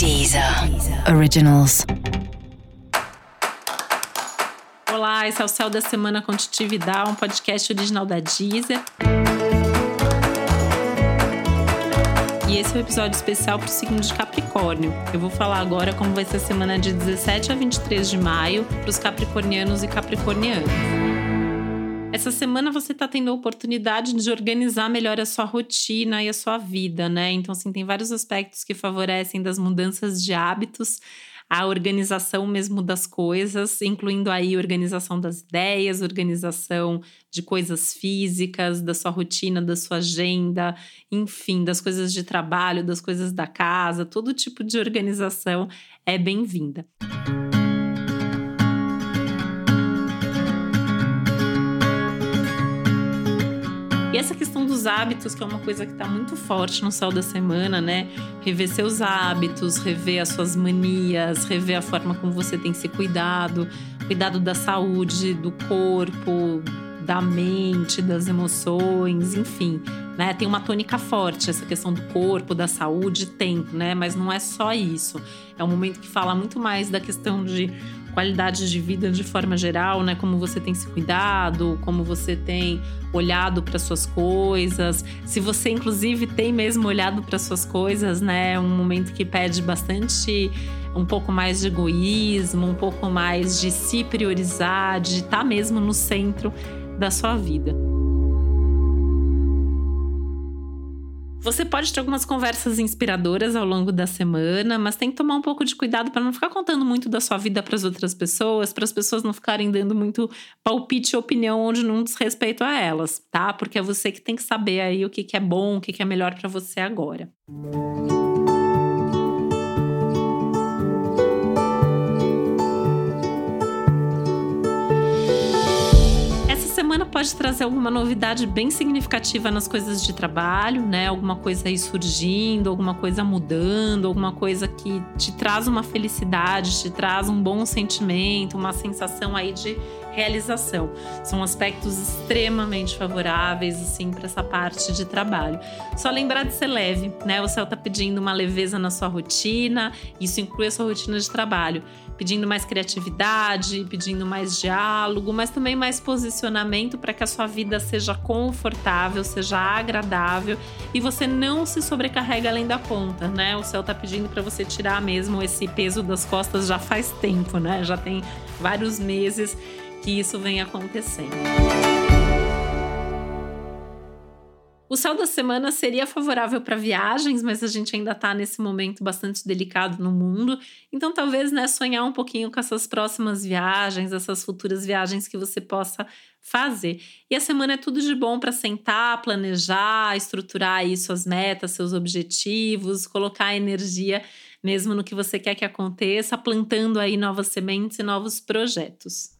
Deezer Originals. Olá, esse é o Céu da Semana Contitividade, um podcast original da Deezer. E esse é o um episódio especial para o signo de Capricórnio. Eu vou falar agora como vai ser a semana de 17 a 23 de maio para os capricornianos e capricornianas. Essa semana você está tendo a oportunidade de organizar melhor a sua rotina e a sua vida, né? Então, assim, tem vários aspectos que favorecem das mudanças de hábitos, a organização mesmo das coisas, incluindo aí organização das ideias, organização de coisas físicas, da sua rotina, da sua agenda, enfim, das coisas de trabalho, das coisas da casa, todo tipo de organização é bem-vinda. E essa questão dos hábitos, que é uma coisa que está muito forte no céu da semana, né? Rever seus hábitos, rever as suas manias, rever a forma como você tem se cuidado, cuidado da saúde, do corpo, da mente, das emoções, enfim, né? Tem uma tônica forte essa questão do corpo, da saúde, tem, né? Mas não é só isso. É um momento que fala muito mais da questão de qualidade de vida de forma geral, né? Como você tem se cuidado, como você tem olhado para suas coisas, se você inclusive tem mesmo olhado para suas coisas, né? Um momento que pede bastante um pouco mais de egoísmo, um pouco mais de se priorizar, de estar mesmo no centro da sua vida. Você pode ter algumas conversas inspiradoras ao longo da semana, mas tem que tomar um pouco de cuidado para não ficar contando muito da sua vida para as outras pessoas, para as pessoas não ficarem dando muito palpite e opinião onde não diz respeito a elas, tá? Porque é você que tem que saber aí o que, que é bom, o que, que é melhor para você agora. Música pode trazer alguma novidade bem significativa nas coisas de trabalho, né? Alguma coisa aí surgindo, alguma coisa mudando, alguma coisa que te traz uma felicidade, te traz um bom sentimento, uma sensação aí de realização. São aspectos extremamente favoráveis assim para essa parte de trabalho. Só lembrar de ser leve, né? O céu tá pedindo uma leveza na sua rotina, isso inclui a sua rotina de trabalho pedindo mais criatividade, pedindo mais diálogo, mas também mais posicionamento para que a sua vida seja confortável, seja agradável e você não se sobrecarrega além da conta, né? O céu tá pedindo para você tirar mesmo esse peso das costas já faz tempo, né? Já tem vários meses que isso vem acontecendo. O céu da semana seria favorável para viagens, mas a gente ainda está nesse momento bastante delicado no mundo. Então, talvez, né, sonhar um pouquinho com essas próximas viagens, essas futuras viagens que você possa fazer. E a semana é tudo de bom para sentar, planejar, estruturar aí suas metas, seus objetivos, colocar energia mesmo no que você quer que aconteça, plantando aí novas sementes e novos projetos.